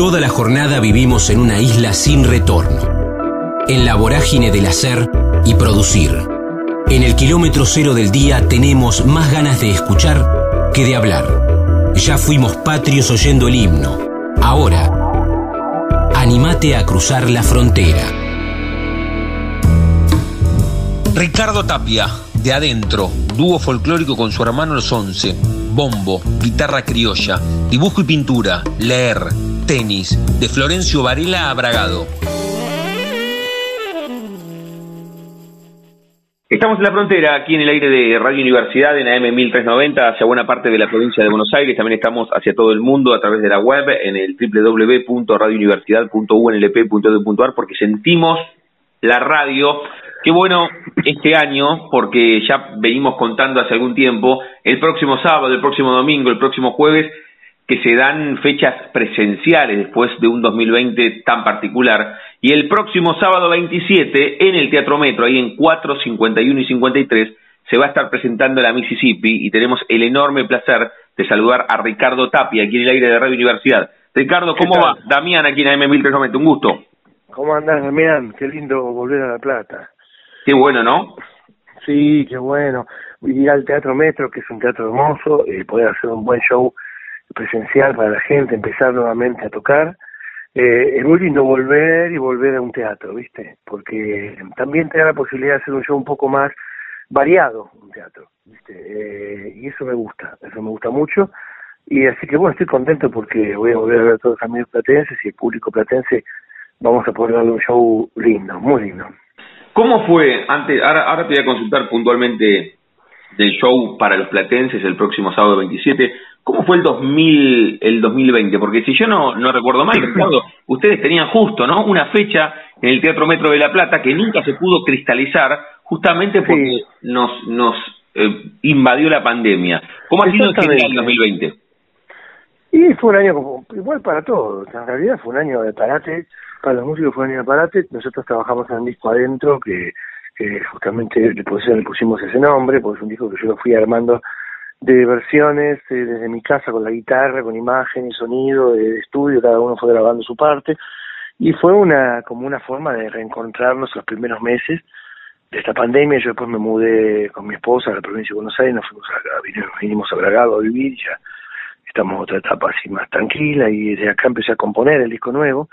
Toda la jornada vivimos en una isla sin retorno, en la vorágine del hacer y producir. En el kilómetro cero del día tenemos más ganas de escuchar que de hablar. Ya fuimos patrios oyendo el himno. Ahora, animate a cruzar la frontera. Ricardo Tapia, de adentro, dúo folclórico con su hermano Los Once, bombo, guitarra criolla, dibujo y pintura, leer, tenis, de Florencio Varela a Bragado. Estamos en la frontera, aquí en el aire de Radio Universidad, en AM 1390, hacia buena parte de la provincia de Buenos Aires. También estamos hacia todo el mundo a través de la web, en el www.radiouniversidad.unlp.edu.ar, porque sentimos la radio. Qué bueno este año, porque ya venimos contando hace algún tiempo, el próximo sábado, el próximo domingo, el próximo jueves, que se dan fechas presenciales después de un 2020 tan particular. Y el próximo sábado 27, en el Teatro Metro, ahí en 4, 51 y 53, se va a estar presentando la Mississippi y tenemos el enorme placer de saludar a Ricardo Tapia, aquí en el aire de Radio Universidad. Ricardo, ¿cómo va? Damián, aquí en AM1390, un gusto. ¿Cómo andás, Damián? Qué lindo volver a La Plata. Qué bueno, ¿no? Sí, qué bueno. Ir al Teatro Metro, que es un teatro hermoso, y poder hacer un buen show presencial para la gente, empezar nuevamente a tocar. Eh, es muy lindo volver y volver a un teatro, ¿viste? Porque también te da la posibilidad de hacer un show un poco más variado, un teatro, ¿viste? Eh, y eso me gusta, eso me gusta mucho. Y así que bueno, estoy contento porque voy a volver a ver a todos los amigos platenses y el público platense vamos a poder darle un show lindo, muy lindo. ¿Cómo fue, antes, ahora, ahora te voy a consultar puntualmente del show para los platenses el próximo sábado 27, ¿Cómo fue el 2000, el 2020? Porque si yo no, no recuerdo mal, Ricardo, ustedes tenían justo, ¿no? Una fecha en el Teatro Metro de La Plata que nunca se pudo cristalizar justamente porque nos, nos eh, invadió la pandemia. ¿Cómo ha sido el 2020? Y fue un año como, igual para todos. En realidad fue un año de parate. Para los músicos fue un año de parate. Nosotros trabajamos en un disco adentro que, que justamente le pusimos ese nombre, porque es un disco que yo lo fui armando de versiones eh, desde mi casa con la guitarra, con imagen y sonido de, estudio, cada uno fue grabando su parte. Y fue una como una forma de reencontrarnos los primeros meses de esta pandemia. Yo después me mudé con mi esposa a la provincia de Buenos Aires, nos fuimos a, vinimos a Bragado a vivir, ya estamos en otra etapa así más tranquila. Y desde acá empecé a componer el disco nuevo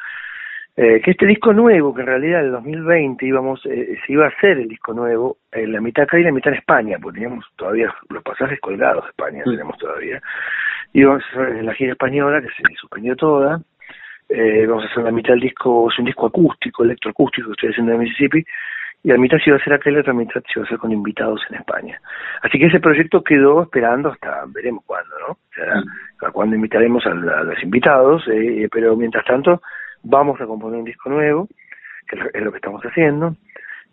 eh, que este disco nuevo, que en realidad en el 2020 íbamos, eh, se iba a hacer el disco nuevo, en la mitad acá y la mitad en España, porque teníamos todavía los pasajes colgados de España, tenemos todavía. Íbamos a hacer la gira española, que se suspendió toda, eh, vamos a hacer la mitad del disco, es un disco acústico, electroacústico que estoy haciendo en Mississippi, y la mitad se iba a hacer acá y la otra mitad se iba a hacer con invitados en España. Así que ese proyecto quedó esperando hasta, veremos cuándo, ¿no? O sea, cuándo invitaremos a, a los invitados, eh, pero mientras tanto vamos a componer un disco nuevo, que es lo que estamos haciendo.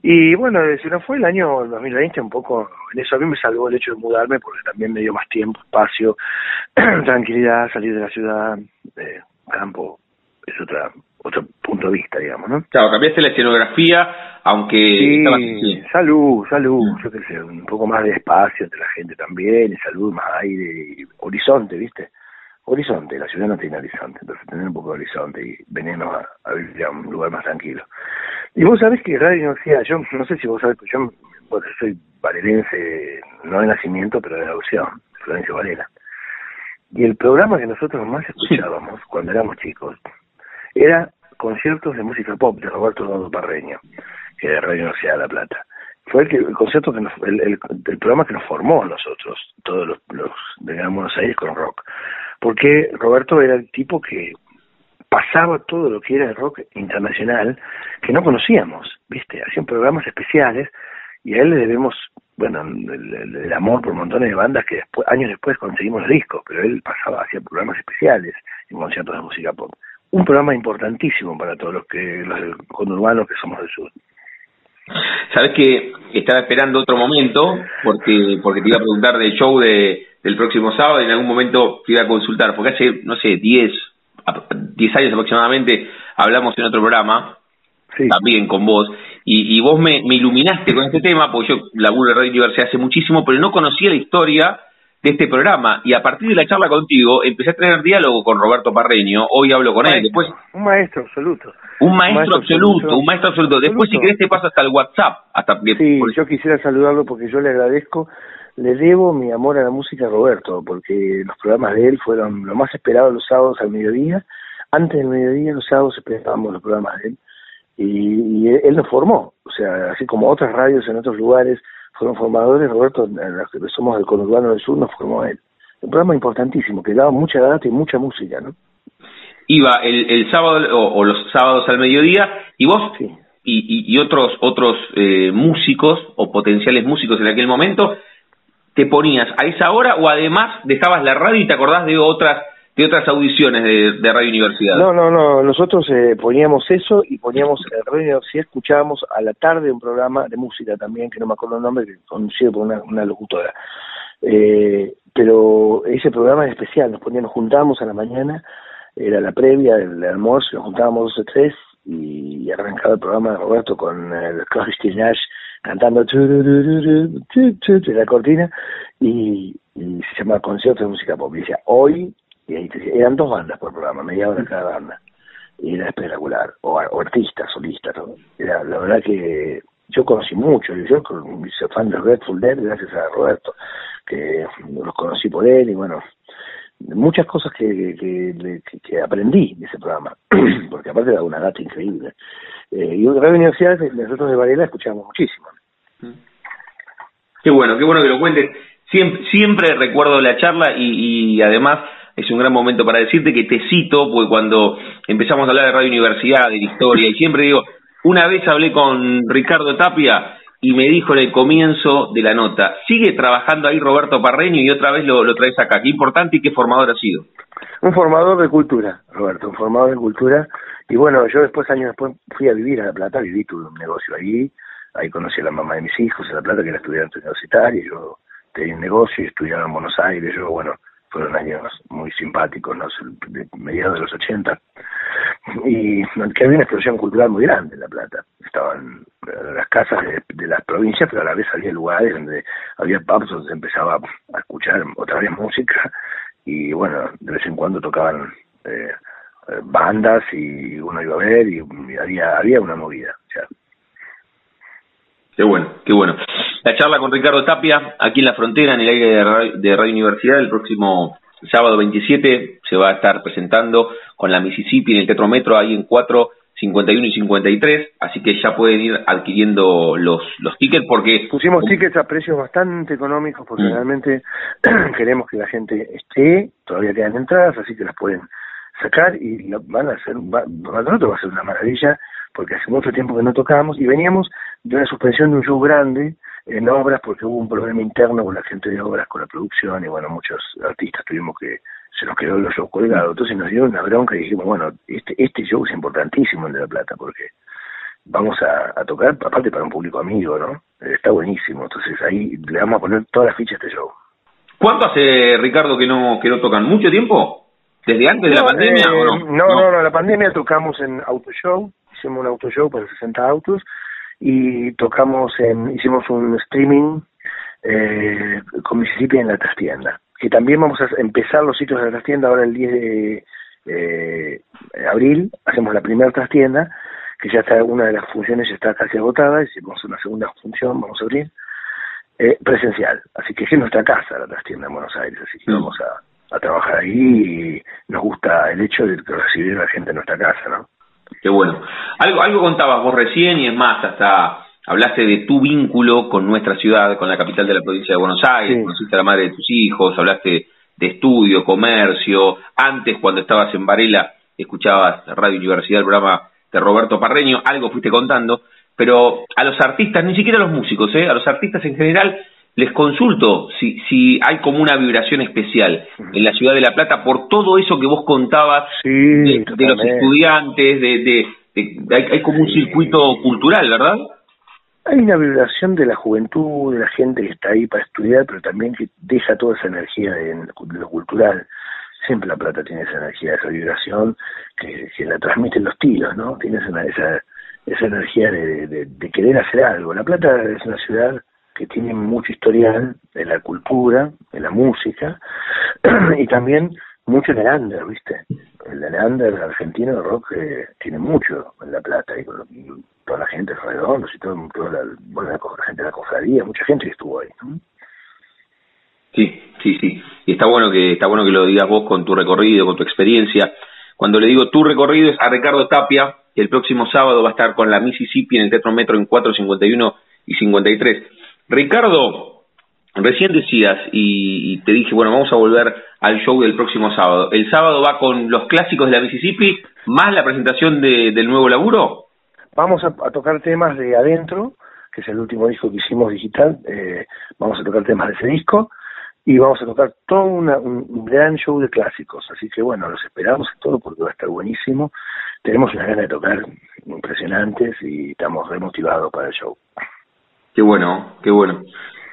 Y bueno, si no fue el año 2020, un poco, en eso a mí me salvó el hecho de mudarme, porque también me dio más tiempo, espacio, tranquilidad, salir de la ciudad, de campo, es otra otro punto de vista, digamos, ¿no? Claro, cambiaste la escenografía, aunque... Sí, salud, salud, yo qué sé, un poco más de espacio entre la gente también, y salud, más aire, y horizonte, ¿viste? Horizonte, la ciudad no tiene horizonte, entonces tener un poco de horizonte y venirnos a, vivir a un lugar más tranquilo. Y vos sabés que Radio Universidad, yo no sé si vos sabés, yo soy valerense, no de nacimiento, pero de adopción, Florencio Valera. Y el programa que nosotros más escuchábamos cuando éramos chicos era conciertos de música pop de Roberto Dodo Parreño, que de Radio Universidad de La Plata. Fue el, que, el concierto que nos, el, el, programa que nos formó a nosotros, todos los, los de Gran Buenos Aires con rock porque Roberto era el tipo que pasaba todo lo que era el rock internacional que no conocíamos, ¿viste? Hacían programas especiales y a él le debemos, bueno, el, amor por montones de bandas que después, años después conseguimos los discos, pero él pasaba, hacía programas especiales en conciertos de música pop. Un programa importantísimo para todos los que los conurbanos que somos del sur. Sabes que estaba esperando otro momento porque porque te iba a preguntar del show de del próximo sábado en algún momento te iba a consultar, porque hace, no sé, 10, 10 años aproximadamente hablamos en otro programa, también con vos, y, y vos me, me, iluminaste con este tema, porque yo laburo en Radio Universidad hace muchísimo, pero no conocía la historia de este programa. Y a partir de la charla contigo, empecé a tener diálogo con Roberto Parreño. Hoy hablo con él. Después, un maestro absoluto. Un maestro, absoluto, un maestro absoluto. Después, si querés, te paso hasta el WhatsApp. Hasta sí, yo quisiera saludarlo porque yo le agradezco. Le debo mi amor a la música a Roberto, porque los programas de él fueron lo más esperado los sábados al mediodía. Antes del mediodía, los sábados esperábamos los programas de él. Y, y él nos formó. O sea, así como otras radios en otros lugares fueron formadores, Roberto, los que somos del conurbano del sur, nos formó él. Un programa importantísimo, que daba mucha data y mucha música, ¿no? Iba el, el sábado o, los sábados al mediodía, y vos y, y, otros otros eh, músicos o potenciales músicos en aquel momento, te ponías a esa hora o además dejabas la radio y te acordás de otras de otras audiciones de, Radio Universidad. No, no, no, nosotros eh, poníamos eso y poníamos en Radio Universidad, escuchábamos a la tarde un programa de música también, que no me acuerdo el nombre, conocido por una, locutora. Eh, pero ese programa es especial, nos poníamos, juntábamos a la mañana, era la previa del almuerzo, nos juntábamos dos o tres y arrancaba el programa de Roberto con el Christy Nash cantando la cortina y, y se llama Concierto de Música Pop. Y decía, hoy y ahí eran dos bandas por programa, media hora cada banda. Y era espectacular. O, artistas, solistas, todo. Era, la verdad que yo conocí mucho. Yo soy fan de Red Full Dead gracias a Roberto, que los conocí por él y bueno, muchas cosas que, que, aprendí de ese programa, porque aparte era una data increíble. Eh, y en Radio Universidad, nosotros de Varela escuchábamos muchísimo. Qué bueno, qué bueno que lo cuentes. Siempre, siempre recuerdo la charla y, y además es un gran momento para decirte que te cito, porque cuando empezamos a hablar de Radio Universidad, de la historia, y siempre digo, una vez hablé con Ricardo Tapia y me dijo en el comienzo de la nota, sigue trabajando ahí Roberto Parreño y otra vez lo, traes acá. Qué importante y qué formador ha sido. Un formador de cultura, Roberto, un formador de cultura. Y bueno, yo después, años después, fui a vivir a La Plata, viví, tuve un negocio ahí, ahí conocí a la mamá de mis hijos en La Plata, que era estudiante universitaria, yo tenía un negocio y estudiaba en Buenos Aires, yo, bueno, fueron años muy simpáticos, ¿no? de mediados de los 80, y que había una explosión cultural muy grande en La Plata. Estaban las casas de, las provincias, pero a la vez había lugares donde había pubs donde se empezaba a escuchar otra vez música, y bueno, de vez en cuando tocaban eh, bandas y uno iba a ver y, había, había una movida. Qué bueno, qué bueno. La charla con Ricardo Tapia, aquí en la frontera, en el aire de Radio, Universidad, el próximo sábado 27 se va a estar presentando con la Mississippi en el Teatro Metro, ahí en 4, 51 y 53, así que ya pueden ir adquiriendo los, los tickets porque... Pusimos tickets a precios bastante económicos porque mm. realmente queremos que la gente esté, todavía quedan entradas, así que las pueden sacar y van a ser, va, va a ser una maravilla porque hace mucho tiempo que no tocábamos y veníamos de una suspensión de un show grande en obras porque hubo un problema interno con la gente de obras, con la producción y bueno, muchos artistas tuvimos que, se nos quedó los shows colgados, entonces nos dieron una bronca y dijimos, bueno, este, este show es importantísimo el de La Plata porque vamos a, tocar, aparte para un público amigo, ¿no? Está buenísimo, entonces ahí le vamos a poner todas las fichas a este show. ¿Cuánto hace, Ricardo, que no, que no tocan? ¿Mucho tiempo? ¿Desde antes de la pandemia o no? No, no, no, la pandemia tocamos en Auto Show, hicimos un auto show para 60 autos y tocamos en, hicimos un streaming eh, con Mississippi en la trastienda. Que también vamos a empezar los sitios de la trastienda ahora el 10 de eh, abril, hacemos la primera trastienda, que ya está, una de las funciones ya está casi agotada, hicimos una segunda función, vamos a abrir, eh, presencial. Así que es nuestra casa la trastienda en Buenos Aires, así que mm. vamos a, a trabajar ahí y nos gusta el hecho de recibir a la gente en nuestra casa, ¿no? Qué bueno. Algo, algo contabas vos recién y es más, hasta hablaste de tu vínculo con nuestra ciudad, con la capital de la provincia de Buenos Aires, conociste a la madre de tus hijos, hablaste de estudio, comercio, antes cuando estabas en Varela escuchabas Radio Universidad, el programa de Roberto Parreño, algo fuiste contando, pero a los artistas, ni siquiera a los músicos, ¿eh? a los artistas en general, les consulto si, si hay como una vibración especial en la ciudad de La Plata por todo eso que vos contabas de, los estudiantes, de, de, hay, como un circuito cultural, ¿verdad? Hay una vibración de la juventud, de la gente que está ahí para estudiar, pero también que deja toda esa energía en lo cultural. Siempre La Plata tiene esa energía, esa vibración que, que la transmiten los tiros, ¿no? Tienes esa, esa energía de, de querer hacer algo. La Plata es una ciudad que tienen mucho historial en la cultura, en la música, y también mucho en el under, ¿viste? El under argentino de rock eh, tiene mucho en La Plata, y, toda la gente, redondos y todo, toda la, gente de la cofradía, mucha gente que estuvo ahí, Sí, sí, sí. Y está bueno que está bueno que lo digas vos con tu recorrido, con tu experiencia. Cuando le digo tu recorrido es a Ricardo Tapia, que el próximo sábado va a estar con la Mississippi en el Teatro Metro en 4.51 y 53. Ricardo, recién decías y, te dije, bueno, vamos a volver al show del próximo sábado. ¿El sábado va con los clásicos de la Mississippi más la presentación de, del nuevo laburo? Vamos a, tocar temas de adentro, que es el último disco que hicimos digital. Eh, vamos a tocar temas de ese disco y vamos a tocar todo un gran show de clásicos. Así que bueno, los esperamos todo porque va a estar buenísimo. Tenemos una gana de tocar impresionantes y estamos remotivados para el show. Qué bueno, qué bueno.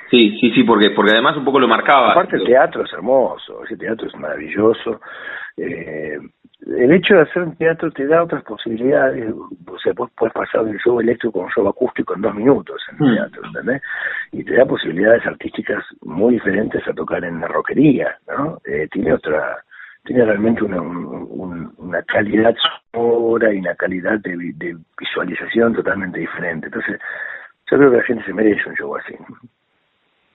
Sí, sí, sí, porque porque además un poco lo marcaba. Aparte el teatro es hermoso, ese teatro es maravilloso. Eh, el hecho de hacer un teatro te da otras posibilidades, o sea, vos puedes pasar del show eléctrico a un show acústico en dos minutos en el mm. teatro, ¿entendés? Y te da posibilidades artísticas muy diferentes a tocar en la rockería, ¿no? Eh, tiene otra, tiene realmente una, una calidad sonora y una calidad de, de visualización totalmente diferente. Entonces, yo creo que la gente se merece un show así.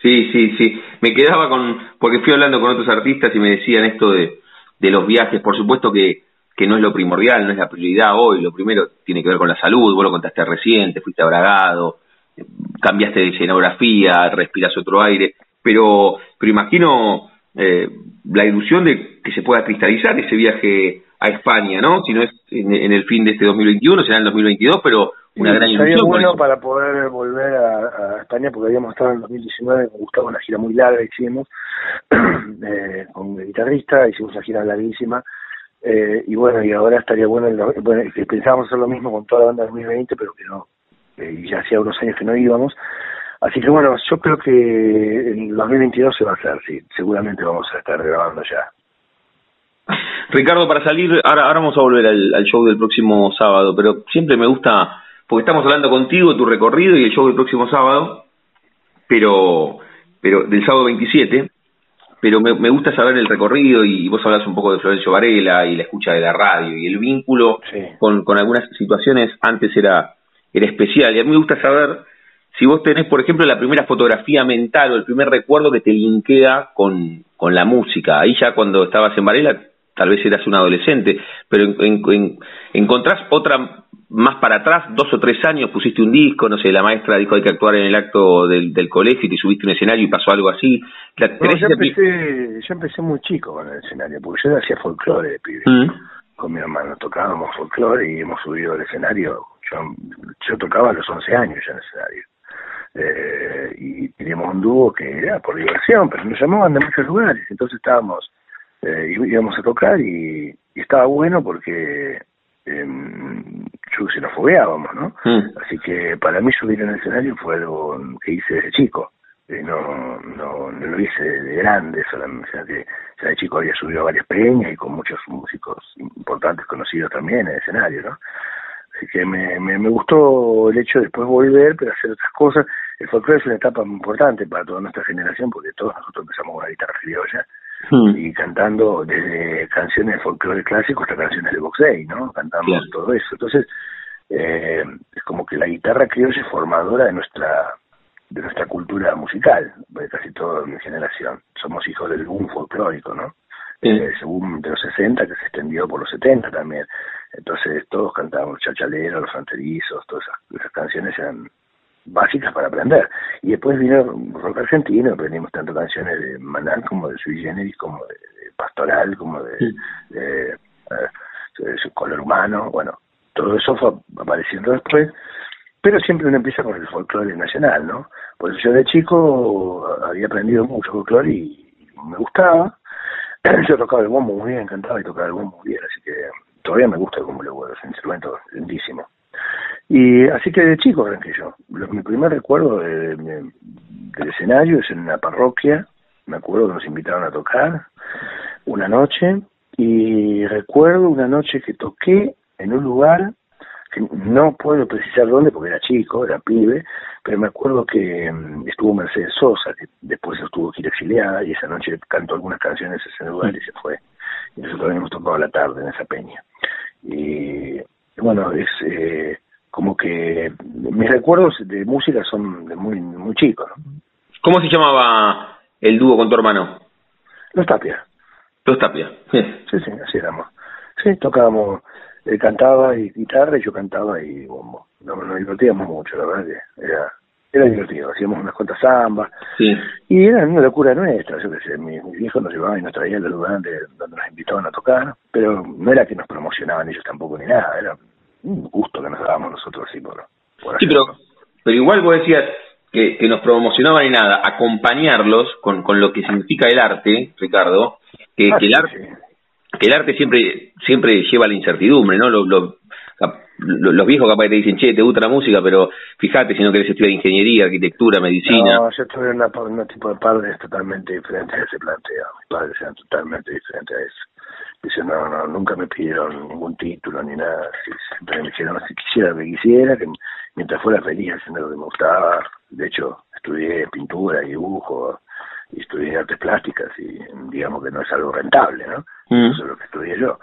Sí, sí, sí. Me quedaba con, porque fui hablando con otros artistas y me decían esto de, de los viajes. Por supuesto que, que no es lo primordial, no es la prioridad hoy. Lo primero tiene que ver con la salud. Vos lo contaste recién, te fuiste abragado, cambiaste de escenografía, respiras otro aire. Pero, pero imagino eh, la ilusión de que se pueda cristalizar ese viaje a España, ¿no? Si no es en, en el fin de este 2021, será en el 2022, pero una gran ilusión. bueno para poder volver a, España, porque habíamos estado en 2019 con Gustavo una gira muy larga, hicimos, eh, con el guitarrista, hicimos una gira larguísima, eh, y bueno, y ahora estaría bueno, bueno, pensábamos hacer lo mismo con toda la banda 2020, pero que no, eh, ya hacía unos años que no íbamos, así que bueno, yo creo que en 2022 se va a hacer, sí, seguramente vamos a estar grabando ya. Ricardo, para salir, ahora, ahora vamos a volver al show del próximo sábado, pero siempre me gusta porque estamos hablando contigo, tu recorrido y el show del próximo sábado, pero, pero del sábado 27, pero me, me gusta saber el recorrido y vos hablas un poco de Florencio Varela y la escucha de la radio y el vínculo con, con algunas situaciones antes era, era especial. Y a mí me gusta saber si vos tenés, por ejemplo, la primera fotografía mental o el primer recuerdo que te linkea con, con la música. Ahí ya cuando estabas en Varela, tal vez eras un adolescente, pero en, encontrás otra más para atrás, dos o tres años, pusiste un disco, no sé, la maestra dijo hay que actuar en el acto del, del colegio y te subiste un escenario y pasó algo así. yo, empecé, yo empecé muy chico con el escenario, porque yo hacía folclore de pibe. Mm. Con mi hermano tocábamos folclore y hemos subido al escenario. Yo, yo tocaba a los 11 años ya en el escenario. Eh, y teníamos un dúo que era por diversión, pero nos llamaban de muchos lugares. Entonces estábamos, eh, íbamos a tocar y, y estaba bueno porque eh, se nos fogueábamos, ¿no? Mm. Así que para mí subir en el escenario fue algo que hice desde chico. Eh, no, no, no lo hice de grande, solamente, o sea que ya de chico había subido a varias peñas y con muchos músicos importantes conocidos también en el escenario, ¿no? Así que me, me, me gustó el hecho de después volver, pero hacer otras cosas. El folclore es una etapa muy importante para toda nuestra generación, porque todos nosotros empezamos con la guitarra criolla Hmm. y cantando desde canciones de folclore clásico hasta canciones de boxey, ¿no? Cantamos todo eso. Entonces, eh, es como que la guitarra criolla es formadora de nuestra de nuestra cultura musical, de casi toda mi generación. Somos hijos del boom folclórico, ¿no? Eh, ese boom de los 60 que se extendió por los 70 también. Entonces todos cantábamos Chachalero, Los Fronterizos, todas esas canciones eran básicas para aprender. Y después vino rock argentino, aprendimos tanto canciones de Manal como de Sui Generis, como de, Pastoral, como de, de, eh, su color humano, bueno, todo eso fue apareciendo después, pero siempre uno empieza con el folclore nacional, ¿no? Pues yo de chico había aprendido mucho folclore y, me gustaba. Yo tocaba el bombo muy bien, encantaba y tocaba el bombo muy bien, así que todavía me gusta el bombo, es un instrumento lindísimo. Y así que de chico arranqué yo. mi primer recuerdo del escenario es en una parroquia. Me acuerdo que nos invitaron a tocar una noche. Y recuerdo una noche que toqué en un lugar no puedo precisar dónde porque era chico, era pibe, pero me acuerdo que mm, estuvo Mercedes Sosa, que después estuvo que ir exiliada y esa noche cantó algunas canciones en ese lugar y se fue. Y nosotros habíamos tocado la tarde en esa peña. Y bueno, es eh, como que mis recuerdos de música son de muy, muy chicos. ¿Cómo se llamaba el dúo con tu hermano? Los Tapia. Los Tapia. Sí, sí, así éramos. Sí, tocábamos él cantaba y guitarra y yo cantaba y bombo. Nos, nos divertíamos mucho, la verdad que era, era divertido. Hacíamos unas cuantas zambas Sí. y era una locura nuestra. Yo qué sé, mis, mis viejos nos llevaban y nos traían del lugar donde, donde nos invitaban a tocar, pero no era que nos promocionaban ellos tampoco ni nada, era un gusto que nos dábamos nosotros así por, por Sí, pero, hacerlo. pero igual vos decías que, que nos promocionaban y nada, acompañarlos con, con lo que significa el arte, Ricardo, que, Ah, que el arte, sí. que el arte siempre siempre lleva la incertidumbre, ¿no? Lo- lo- los viejos capaz te dicen, che, te gusta la música, pero fíjate si no querés estudiar ingeniería, arquitectura, medicina. No, yo tuve un tipo de padres totalmente diferentes a ese planteo. Mis padres eran totalmente diferentes a eso. Dicen, no, no, nunca me pidieron ningún título ni nada. Siempre me dijeron, si quisiera lo que quisiera, que mientras fuera feliz haciendo lo que me gustaba. De hecho, estudié pintura y dibujo, y estudié artes plásticas, y digamos que no es algo rentable, ¿no? Mm. Eso es lo que estudié yo.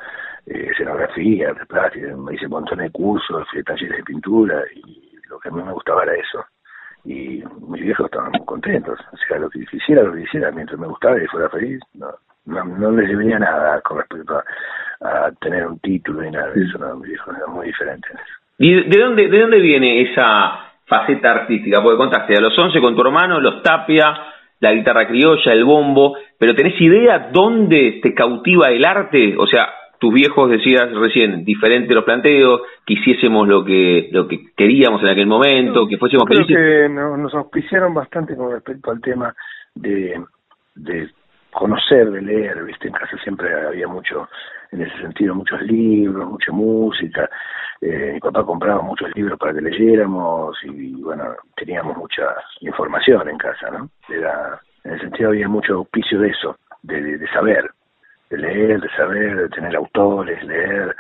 Eh, escenografía, plásticas, me hice un montón de cursos, fui a talleres de pintura, y lo que a mí me gustaba era eso y mis viejos estaban muy contentos. O sea, lo que quisiera, lo que quisiera, mientras me gustaba y fuera feliz, no, no, no les debería nada con respecto a, a tener un título ni nada de eso. No, mis viejos eran muy diferentes. ¿Y de- de dónde, de dónde viene esa faceta artística? Porque contaste a los 11 con tu hermano, los Tapia, la guitarra criolla, el bombo, pero ¿tenés idea dónde te cautiva el arte? O sea, tus viejos decías recién, diferente los planteos, que hiciésemos lo que, lo que queríamos en aquel momento, que fuésemos Creo felices. que no- nos auspiciaron bastante con respecto al tema de, de conocer, de leer, ¿viste? En casa siempre había mucho, en ese sentido, muchos libros, mucha música. Eh, mi papá compraba muchos libros para que leyéramos y, bueno, teníamos mucha información en casa, ¿no? Era, en ese sentido había mucho auspicio de eso, de, de, de saber, de leer, de saber, de tener autores, leer,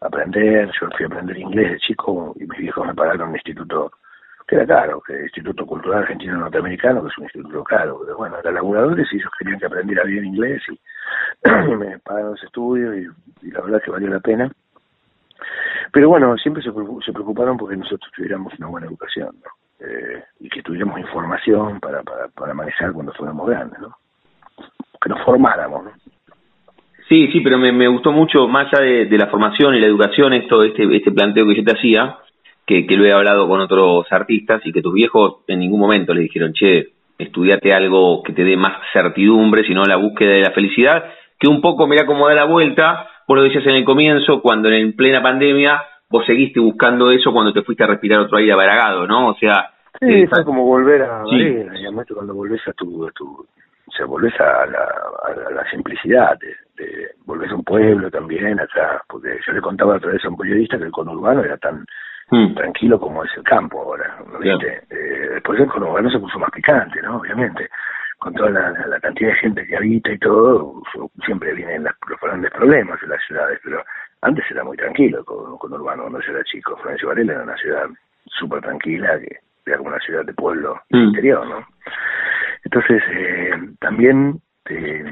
aprender. Yo fui a aprender inglés de chico y mis viejos me pagaron un instituto que era caro, que el Instituto Cultural Argentino Norteamericano, que es un instituto caro, pero bueno, eran laburadores y ellos querían que aprendiera bien inglés y, y me pagaron ese estudio y, la verdad que valió la pena. Pero bueno, siempre se, se preocuparon porque nosotros tuviéramos una buena educación. Eh, y que tuviéramos información para, para, para manejar cuando fuéramos grandes, ¿no? Que nos formáramos, ¿no? Sí, sí, pero me, me gustó mucho, más allá de, de la formación y la educación, esto, este, este planteo que yo te hacía, que, que lo he hablado con otros artistas y que tus viejos en ningún momento le dijeron, che, estudiate algo que te dé más certidumbre, sino la búsqueda de la felicidad, que un poco, mira cómo da la vuelta, vos lo decías en el comienzo, cuando en plena pandemia vos seguiste buscando eso cuando te fuiste a respirar otro aire abaragado, ¿no? O sea, Sí, eh, fue como volver a Sí. Varela, y además cuando volvés a tu, a tu o sea, volvés a la, a la, a la simplicidad, de, de- volvés a un pueblo también, acá, porque yo le contaba otra vez a un periodista que el conurbano era tan mm, tranquilo como es el campo ahora, ¿no. ¿viste? Eh, después el conurbano se puso más picante, ¿no? Obviamente, con toda la, cantidad de gente que habita y todo, siempre vienen las- los grandes problemas en las ciudades, pero antes era muy tranquilo el con- conurbano cuando yo era chico. Florencio Varela era una ciudad súper tranquila, que era como una ciudad de pueblo Mm. interior, ¿no? Entonces, eh, también eh,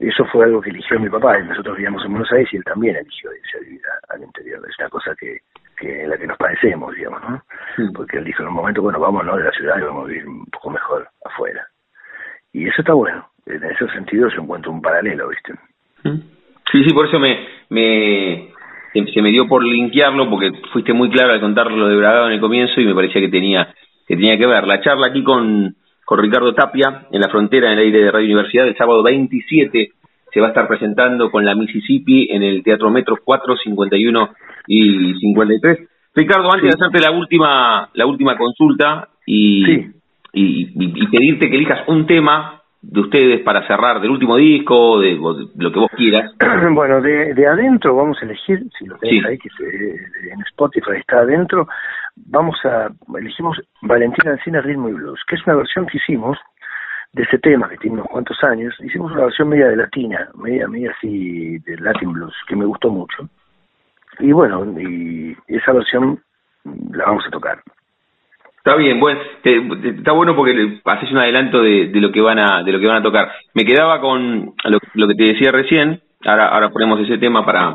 eso fue algo que eligió mi papá. Nosotros vivíamos en Buenos Aires y él también eligió irse a vivir a- al interior. Es una cosa que, que en la que nos parecemos, digamos, ¿no? Mm. Porque él dijo en un momento, bueno, vámonos de la ciudad y vamos a vivir un poco mejor afuera. Y eso está bueno. En ese sentido yo encuentro un paralelo, ¿viste? Sí, sí, por eso me, me se, se me dio por linkearlo porque fuiste muy claro al contar lo de Bragado en el comienzo y me parecía que tenía que tenía que ver. La charla aquí con, con Ricardo Tapia en la frontera en el aire de Radio Universidad el sábado 27 se va a estar presentando con la Mississippi en el Teatro Metro 4, 51 y 53. Ricardo, antes Sí. de hacerte la última la última consulta y, Sí. y, pedirte que elijas un tema de ustedes para cerrar del último disco, de, de lo que vos quieras. bueno, de, de adentro vamos a elegir, si lo tenés Sí. ahí, que se- en Spotify está adentro, vamos a, elegimos Valentina Encina Ritmo y Blues, que es una versión que hicimos de ese tema que tiene unos cuantos años, hicimos una versión media de latina, media, media así de Latin Blues, que me gustó mucho. Y bueno, y esa versión la vamos a tocar. Está bien, bueno, está bueno porque haces un adelanto de, lo que van a de lo que van a tocar. Me quedaba con lo, que te decía recién. Ahora ahora ponemos ese tema para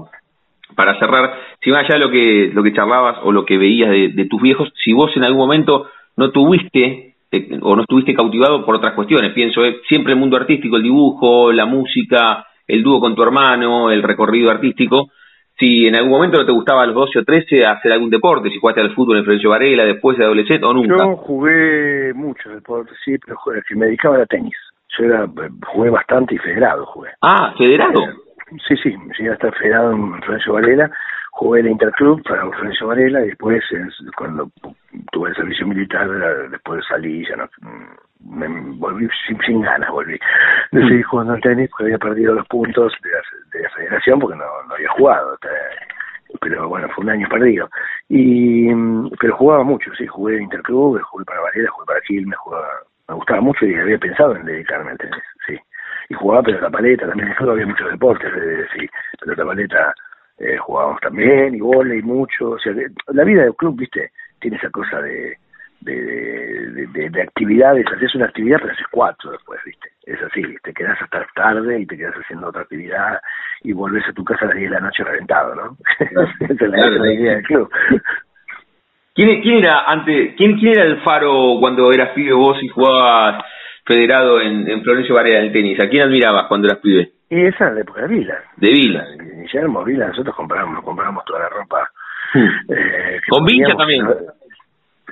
para cerrar. Si más allá de lo que lo que charlabas o lo que veías de, tus viejos, si vos en algún momento no tuviste eh, o no estuviste cautivado por otras cuestiones, pienso eh, siempre el mundo artístico, el dibujo, la música, el dúo con tu hermano, el recorrido artístico si en algún momento no te gustaba a los 12 o 13 hacer algún deporte, si jugaste al fútbol en Florencio Varela, después de adolescente o nunca. Yo jugué mucho deporte, sí, pero que me dedicaba a tenis. Yo era, jugué bastante y federado jugué. Ah, federado. Eh, sí, sí, llegué a estar federado en Florencio Varela, jugué en Interclub para Florencio Varela y después cuando tuve el servicio militar, después salí, ya no me volví sin, ganas, volví. Decidí mm. jugando al tenis porque había perdido los puntos de la, federación porque no, no había jugado. Pero bueno, fue un año perdido. y Pero jugaba mucho, sí, jugué en Interclub, jugué para Varela, jugué para Quilmes, jugaba, me gustaba mucho y había pensado en dedicarme al tenis, sí. Y jugaba pero la paleta, también en había muchos deportes, eh, sí, pero la paleta eh, jugábamos también, y volei mucho, o sea, la vida del club, viste, tiene esa cosa de de, de, de, actividades, haces una actividad pero haces cuatro después, ¿viste? Es así, te quedas hasta tarde y te quedas haciendo otra actividad y volvés a tu casa a las 10 de la noche reventado, ¿no? Esa es la, idea del club. ¿Quién, ¿Quién, era antes, quién, quién era el faro cuando eras pibe vos y jugabas federado en, en Florencio Varela del tenis? ¿A quién admirabas cuando eras pibe? Y esa en la época de Vila. De Vila. Guillermo Vila, nosotros compramos, compramos toda la ropa. Hmm. Eh, Con Vincha también.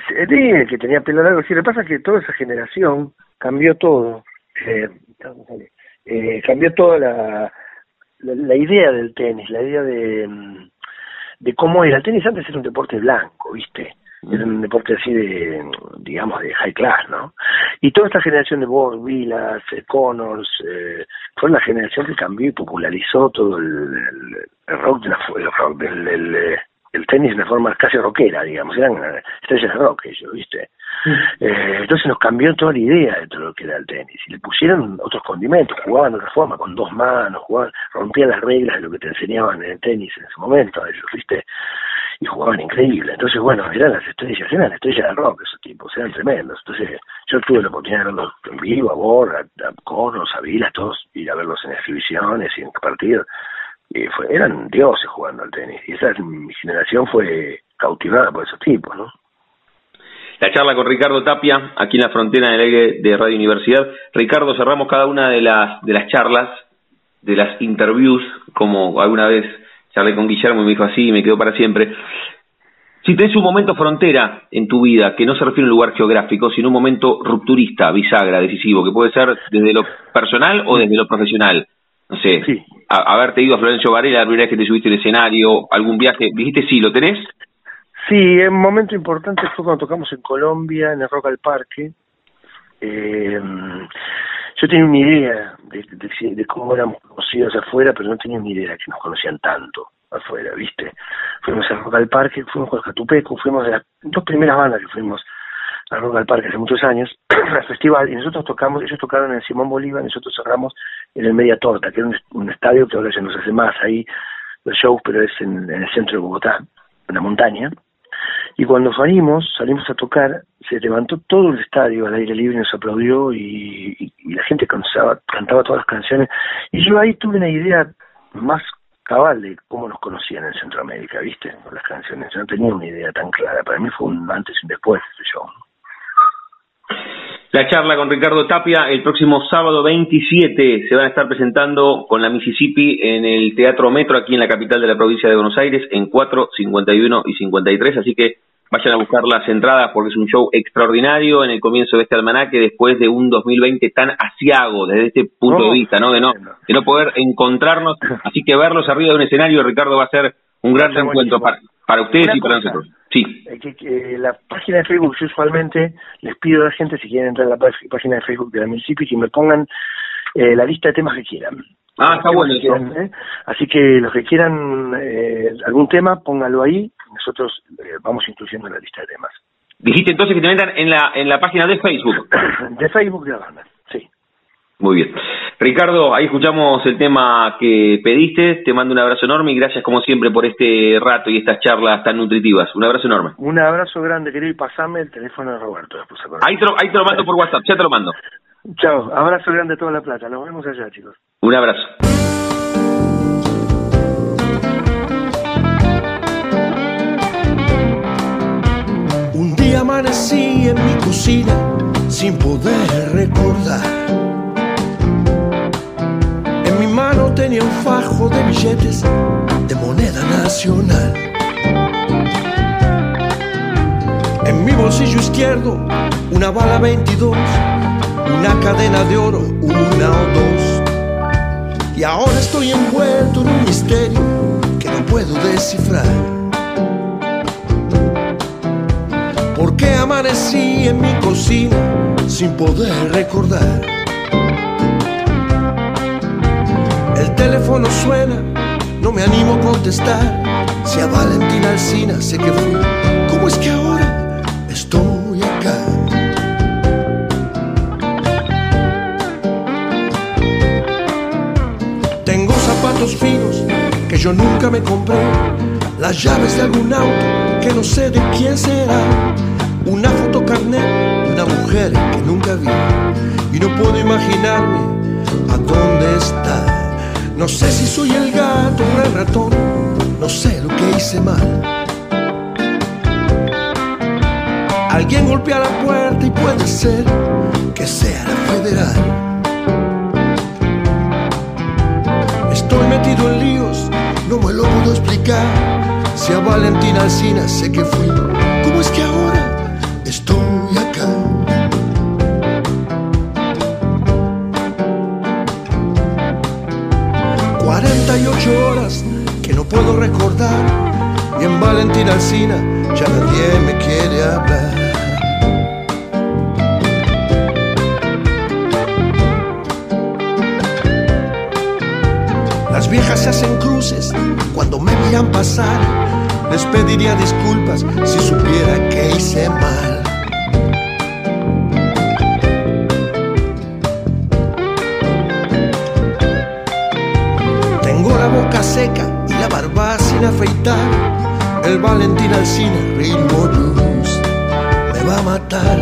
Sí, que tenía pelo largo. Sí, lo que pasa es que toda esa generación cambió todo. Eh, eh, cambió toda la, la, idea del tenis, la idea de, mm, de cómo era. El tenis antes era un deporte blanco, ¿viste? Era un deporte así de, digamos, de high class, ¿no? Y toda esta generación de Borg, Vilas, eh, Connors, eh, fue la generación que cambió y popularizó todo el, rock, de la, el rock del, eh, el tenis de forma casi rockera, digamos, eran estrellas de rock ellos, ¿viste? Eh, entonces nos cambió toda la idea de todo lo que era el tenis y le pusieron otros condimentos, jugaban de otra forma, con dos manos, jugaban, rompían las reglas de lo que te enseñaban en el tenis en ese momento, ellos, ¿viste? Y jugaban increíble. Entonces, bueno, eran las estrellas, eran estrellas de rock esos tipos, eran tremendos. Entonces, yo tuve la oportunidad de verlos en vivo, a Borg, a, Conos, a Vilas, todos, ir a verlos en exhibiciones y en partidos eran dioses jugando al tenis. Y esa generación fue cautivada por esos tipos, ¿no? La charla con Ricardo Tapia, aquí en la frontera del aire de Radio Universidad. Ricardo, cerramos cada una de las, de las charlas, de las interviews, como alguna vez charlé con Guillermo y me dijo así y me quedó para siempre. Si tenés un momento frontera en tu vida, que no se refiere a un lugar geográfico, sino un momento rupturista, bisagra, decisivo, que puede ser desde lo personal o desde lo profesional, no sé, sí. haberte ido a Florencio Varela, la primera vez que te subiste al escenario, algún viaje, dijiste sí, ¿lo tenés? Sí, un momento importante fue cuando tocamos en Colombia, en el Rock al Parque. Eh, yo tenía una idea de, cómo éramos conocidos afuera, pero no tenía ni idea que nos conocían tanto afuera, ¿viste? Fuimos al Rock al Parque, fuimos con Jatupeco, fuimos de las dos primeras bandas que fuimos a Rock al Parque hace muchos años, al festival, y nosotros tocamos, ellos tocaron en Simón Bolívar, nosotros cerramos en el Media Torta, que era un, estadio que ahora ya no se hace más ahí los shows, pero es en, el centro de Bogotá, en la montaña. Y cuando salimos, salimos a tocar, se levantó todo el estadio al aire libre, nos aplaudió y, la gente cantaba, cantaba todas las canciones. Y yo ahí tuve una idea más cabal de cómo nos conocían en Centroamérica, ¿viste? Con las canciones. Yo no tenía una idea tan clara. Para mí fue un antes y un después ese show. La charla con Ricardo Tapia el próximo sábado 27 se van a estar presentando con la Mississippi en el Teatro Metro aquí en la capital de la provincia de Buenos Aires en 4, 51 y 53, así que vayan a buscar las entradas porque es un show extraordinario en el comienzo de este almanaque después de un 2020 tan asiago desde este punto de vista, ¿no? De no de no poder encontrarnos, así que verlos arriba de un escenario Ricardo va a ser un gran reencuentro para, para ustedes y para nosotros. Sí. Que, la página de Facebook, yo usualmente les pido a la gente, si quieren entrar a la página de Facebook de la municipio, que me pongan eh, la lista de temas que quieran. Ah, está bueno ¿eh? Así que los que quieran eh, algún tema, póngalo ahí, nosotros vamos incluyendo en la lista de temas. Dijiste entonces que te metan en la, en la página de Facebook. De Facebook de la banda, sí. Muy bien. Ricardo, ahí escuchamos el tema que pediste. Te mando un abrazo enorme y gracias como siempre por este rato y estas charlas tan nutritivas. Un abrazo enorme. Un abrazo grande, querido, y pasame el teléfono de Roberto. Ahí te, lo, ahí te lo mando por WhatsApp, ya te lo mando. Chao, abrazo grande a toda la plata. Nos vemos allá, chicos. Un abrazo. Un día amanecí en mi cocina sin poder recordar mano tenía un fajo de billetes de moneda nacional. En mi bolsillo izquierdo, una bala 22, una cadena de oro, una o dos. Y ahora estoy envuelto en un misterio que no puedo descifrar. ¿Por qué amanecí en mi cocina sin poder recordar? Teléfono suena, no me animo a contestar. Si a Valentina Alcina sé que fui, ¿cómo es que ahora estoy acá? Tengo zapatos finos que yo nunca me compré, las llaves de algún auto que no sé de quién será, una foto carnet de una mujer que nunca vi y no puedo imaginarme a dónde está. No sé si soy el gato o el ratón, no sé lo que hice mal. Alguien golpea la puerta y puede ser que sea la federal. Estoy metido en líos, no me lo puedo explicar. Si a Valentina Alcina sé que fui, ¿cómo es que ahora estoy puedo recordar y en Valentina Alcina ya nadie me quiere hablar. Las viejas se hacen cruces cuando me miran pasar. Les pediría disculpas si supiera que hice mal. El Valentín Alcina, ritmo blues, me va a matar.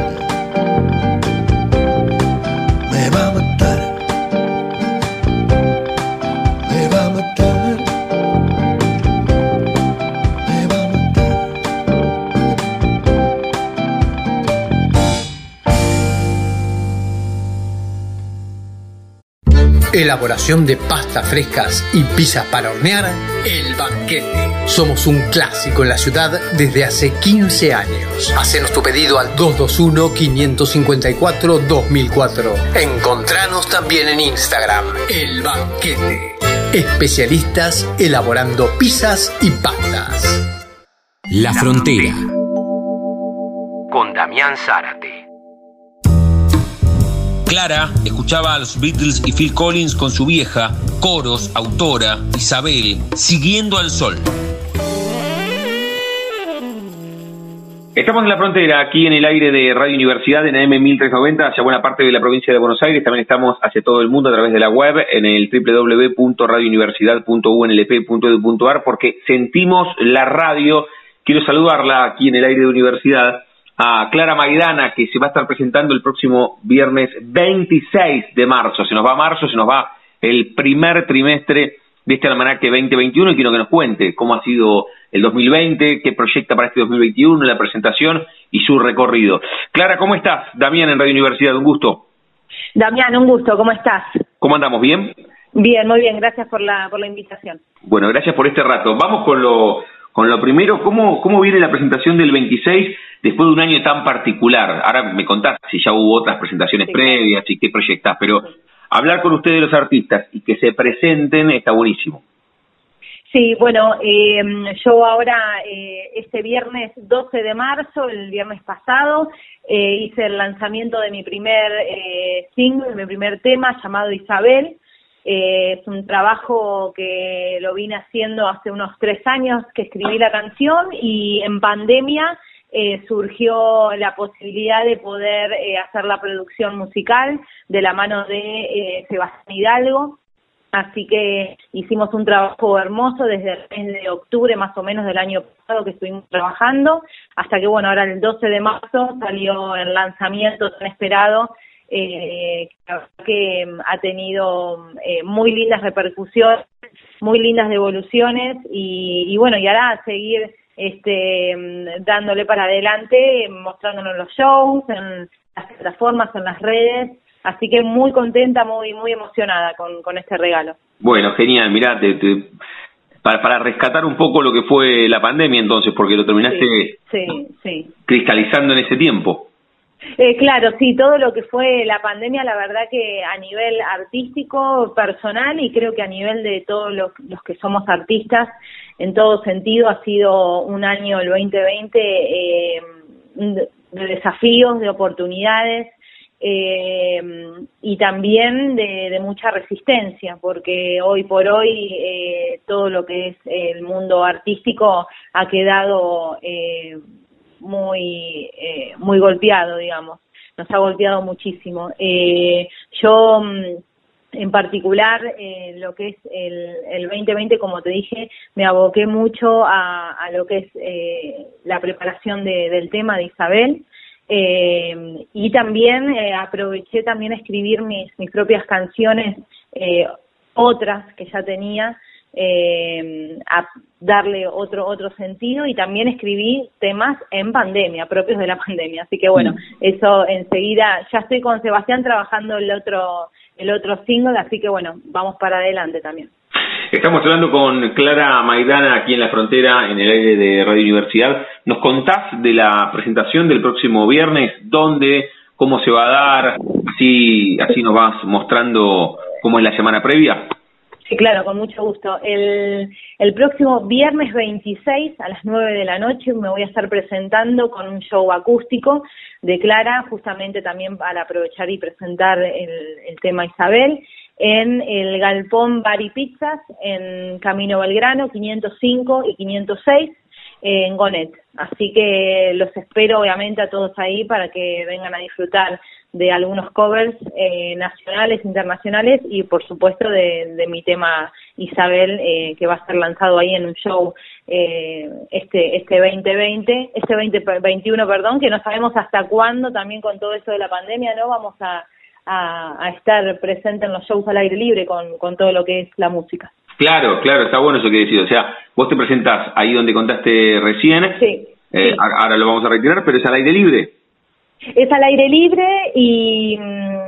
Me va a matar. Me va a matar. Me va a matar. Elaboración de pastas frescas y pizzas para hornear, El Banquete. Somos un clásico en la ciudad desde hace 15 años. Hacenos tu pedido al 221-554-2004. Encontranos también en Instagram, El Banquete. Especialistas elaborando pizzas y pastas. La Frontera. Con Damián Zárate. Clara escuchaba a los Beatles y Phil Collins con su vieja, coros, autora, Isabel, siguiendo al sol. Estamos en la frontera, aquí en el aire de Radio Universidad, en AM 1390, hacia buena parte de la provincia de Buenos Aires. También estamos hacia todo el mundo a través de la web, en el www.radiouniversidad.unlp.edu.ar, porque sentimos la radio. Quiero saludarla aquí en el aire de Universidad a Clara Maidana, que se va a estar presentando el próximo viernes 26 de marzo. Se nos va marzo, se nos va el primer trimestre de este almanaque 2021 y quiero que nos cuente cómo ha sido el 2020, qué proyecta para este 2021, la presentación y su recorrido. Clara, ¿cómo estás? Damián en Radio Universidad, un gusto. Damián, un gusto, ¿cómo estás? ¿Cómo andamos? ¿Bien? Bien, muy bien, gracias por la, por la invitación. Bueno, gracias por este rato. Vamos con lo, con lo primero, ¿cómo, ¿cómo viene la presentación del 26 después de un año tan particular? Ahora me contás si ya hubo otras presentaciones previas y qué proyectás, pero hablar con ustedes los artistas y que se presenten está buenísimo. Sí, bueno, eh, yo ahora, eh, este viernes 12 de marzo, el viernes pasado, eh, hice el lanzamiento de mi primer eh, single, mi primer tema llamado Isabel. Eh, es un trabajo que lo vine haciendo hace unos tres años que escribí la canción y en pandemia eh, surgió la posibilidad de poder eh, hacer la producción musical de la mano de eh, Sebastián Hidalgo. Así que hicimos un trabajo hermoso desde el mes de octubre más o menos del año pasado que estuvimos trabajando, hasta que bueno, ahora el 12 de marzo salió el lanzamiento tan esperado eh, que ha tenido eh, muy lindas repercusiones, muy lindas devoluciones y, y bueno, y ahora seguir este, mm, dándole para adelante, mostrándonos los shows, en las plataformas, en las redes. Así que muy contenta, muy muy emocionada con, con este regalo. Bueno, genial. Mirá, para, para rescatar un poco lo que fue la pandemia entonces, porque lo terminaste sí, sí. cristalizando en ese tiempo. Eh, claro, sí, todo lo que fue la pandemia, la verdad que a nivel artístico, personal y creo que a nivel de todos los, los que somos artistas, en todo sentido, ha sido un año, el 2020, eh, de desafíos, de oportunidades eh, y también de, de, mucha resistencia, porque hoy por hoy eh, todo lo que es el mundo artístico ha quedado eh, muy, eh, muy golpeado, digamos. Nos ha golpeado muchísimo. Eh, yo, mm, en particular, eh, lo que es el, el 2020, como te dije, me aboqué mucho a, a lo que es eh, la preparación de, del tema de Isabel. Eh, y también eh, aproveché también a escribir mis, mis propias canciones, eh, otras que ya tenía, eh, a darle otro otro sentido y también escribí temas en pandemia, propios de la pandemia. Así que bueno, eso enseguida, ya estoy con Sebastián trabajando el otro, el otro single, así que bueno, vamos para adelante también. Estamos hablando con Clara Maidana aquí en la frontera, en el aire de Radio Universidad. ¿Nos contás de la presentación del próximo viernes? ¿Dónde? ¿Cómo se va a dar? Así, así nos vas mostrando cómo es la semana previa. Sí, claro, con mucho gusto. El, el próximo viernes 26 a las 9 de la noche me voy a estar presentando con un show acústico de Clara, justamente también para aprovechar y presentar el, el tema Isabel, en el Galpón Bar y Pizzas, en Camino Belgrano, 505 y 506 en Gonet. Así que los espero obviamente a todos ahí para que vengan a disfrutar de algunos covers eh, nacionales, internacionales y por supuesto de, de mi tema Isabel eh, que va a ser lanzado ahí en un show eh, este este 2020, este 2021, perdón, que no sabemos hasta cuándo también con todo eso de la pandemia, ¿no? Vamos a, a, a estar presente en los shows al aire libre con, con todo lo que es la música. Claro, claro, está bueno eso que decís. O sea, vos te presentás ahí donde contaste recién. Sí. Eh, sí. Ahora lo vamos a retirar, pero es al aire libre. Es al aire libre y,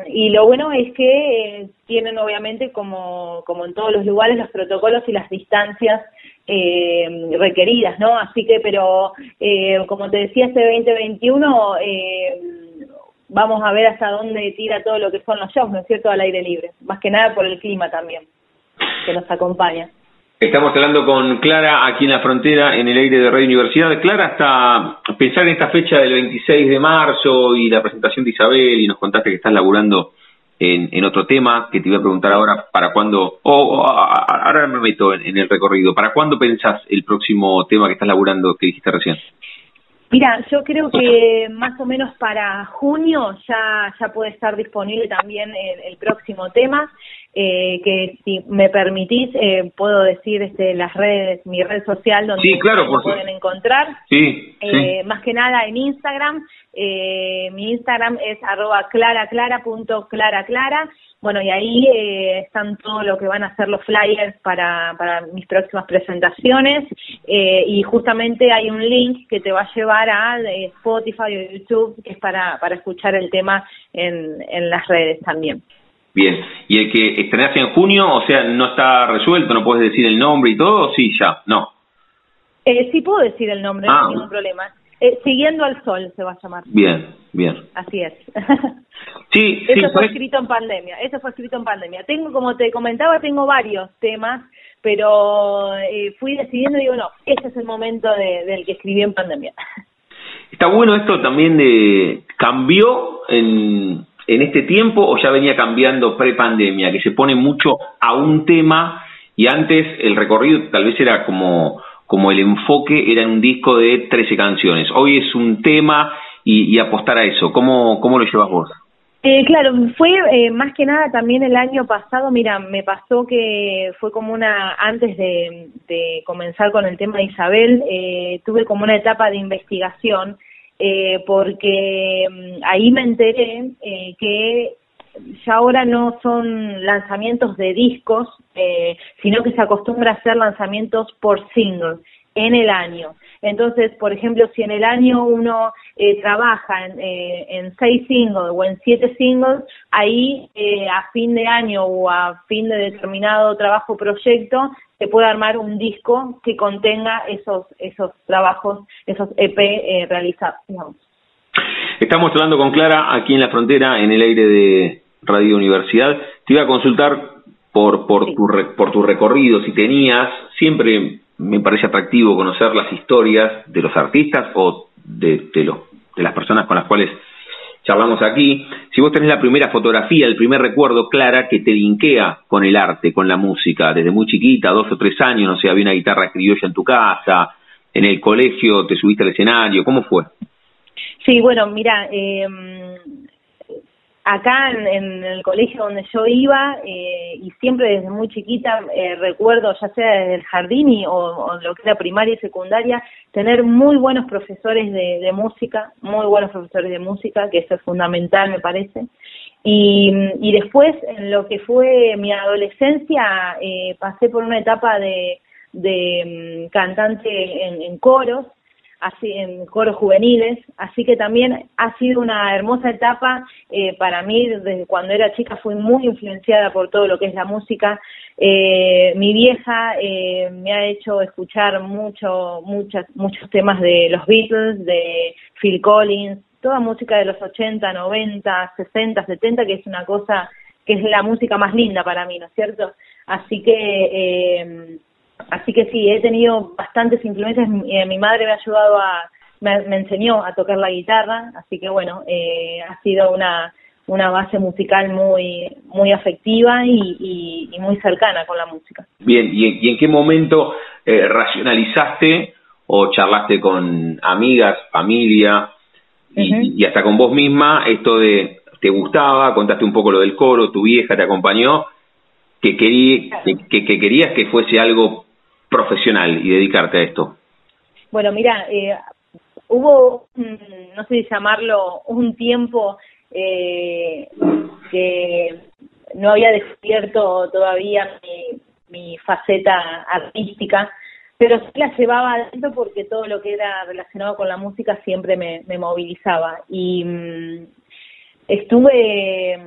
y lo bueno es que eh, tienen obviamente como, como en todos los lugares los protocolos y las distancias eh, requeridas, ¿no? Así que, pero eh, como te decía, este 2021 eh, vamos a ver hasta dónde tira todo lo que son los shows, ¿no es cierto?, al aire libre. Más que nada por el clima también que nos acompaña. Estamos hablando con Clara aquí en la frontera, en el aire de Radio Universidad. Clara, hasta pensar en esta fecha del 26 de marzo y la presentación de Isabel, y nos contaste que estás laburando en, en otro tema, que te iba a preguntar ahora, ¿para cuándo? O oh, ahora me meto en, el recorrido. ¿Para cuándo pensás el próximo tema que estás laburando que dijiste recién? Mira, yo creo que más o menos para junio ya, puede estar disponible también el próximo tema eh, que si me permitís eh, puedo decir este las redes mi red social donde sí, claro, me pueden encontrar. Sí, eh, sí. más que nada en Instagram. Eh, mi Instagram es arroba claraclara.claraclara bueno y ahí eh, están todo lo que van a ser los flyers para, para mis próximas presentaciones. Eh, y justamente hay un link que te va a llevar a Spotify o YouTube que es para, para escuchar el tema en, en las redes también Bien, ¿y el que estrenás en junio, o sea, no está resuelto, no puedes decir el nombre y todo? Sí, ya, no. Eh, sí puedo decir el nombre, ah. no hay ningún problema. Eh, Siguiendo al Sol se va a llamar. Bien, bien. Así es. sí, Eso sí, fue escrito en pandemia, eso fue escrito en pandemia. Tengo, como te comentaba, tengo varios temas, pero eh, fui decidiendo y digo, no, ese es el momento de, del que escribí en pandemia. Está bueno esto también de... ¿Cambió en, en este tiempo o ya venía cambiando pre-pandemia, que se pone mucho a un tema y antes el recorrido tal vez era como como el enfoque era en un disco de 13 canciones. Hoy es un tema y, apostar a eso. ¿Cómo, cómo lo llevas vos? Eh, claro, fue eh, más que nada también el año pasado, mira, me pasó que fue como una, antes de, de comenzar con el tema de Isabel, eh, tuve como una etapa de investigación, eh, porque mm, ahí me enteré eh, que ya ahora no son lanzamientos de discos, eh, sino que se acostumbra a hacer lanzamientos por single en el año. Entonces, por ejemplo, si en el año uno eh, trabaja en, eh, en, seis singles o en siete singles, ahí eh, a fin de año o a fin de determinado trabajo proyecto se puede armar un disco que contenga esos esos trabajos, esos EP eh, realizados. Estamos hablando con Clara aquí en la frontera, en el aire de Radio Universidad. Te iba a consultar por por tu por tu recorrido, si tenías siempre me parece atractivo conocer las historias de los artistas o de, de, las personas con las cuales charlamos aquí. Si vos tenés la primera fotografía, el primer recuerdo, Clara, que te linkea con el arte, con la música, desde muy chiquita, dos o tres años, no sé, había una guitarra criolla en tu casa, en el colegio te subiste al escenario, ¿cómo fue? Sí, bueno, mira, eh, acá en, el colegio donde yo iba eh, y siempre desde muy chiquita eh, recuerdo ya sea desde el jardín y, o, lo que era primaria y secundaria tener muy buenos profesores de, de, música muy buenos profesores de música que eso es fundamental me parece. Y, y después en lo que fue mi adolescencia eh, pasé por una etapa de, de mm, cantante en, en coros así en coros juveniles, así que también ha sido una hermosa etapa eh, para mí, desde cuando era chica fui muy influenciada por todo lo que es la música. Eh, mi vieja eh, me ha hecho escuchar mucho, muchas, muchos temas de los Beatles, de Phil Collins, toda música de los 80, 90, 60, 70, que es una cosa que es la música más linda para mí, ¿no es cierto? Así que eh, Así que sí, he tenido bastantes influencias. Mi, eh, mi madre me ha ayudado a, me, me, enseñó a tocar la guitarra, así que bueno, eh, ha sido una, una base musical muy, muy afectiva y, y, y muy cercana con la música. Bien, ¿y, y en qué momento eh, racionalizaste o charlaste con amigas, familia y, uh -huh. y hasta con vos misma esto de te gustaba, contaste un poco lo del coro, tu vieja te acompañó, que, querí, que, que querías que fuese algo profesional y dedicarte a esto? Bueno, mira, eh, hubo, no sé llamarlo, un tiempo eh, que no había descubierto todavía mi, faceta artística, pero sí la llevaba adentro porque todo lo que era relacionado con la música siempre me, movilizaba. Y mmm, estuve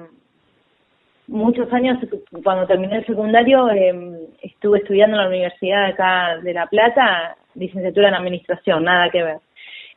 muchos años, cuando terminé el secundario, eh, estuve estudiando en la Universidad acá de La Plata, licenciatura en Administración, nada que ver.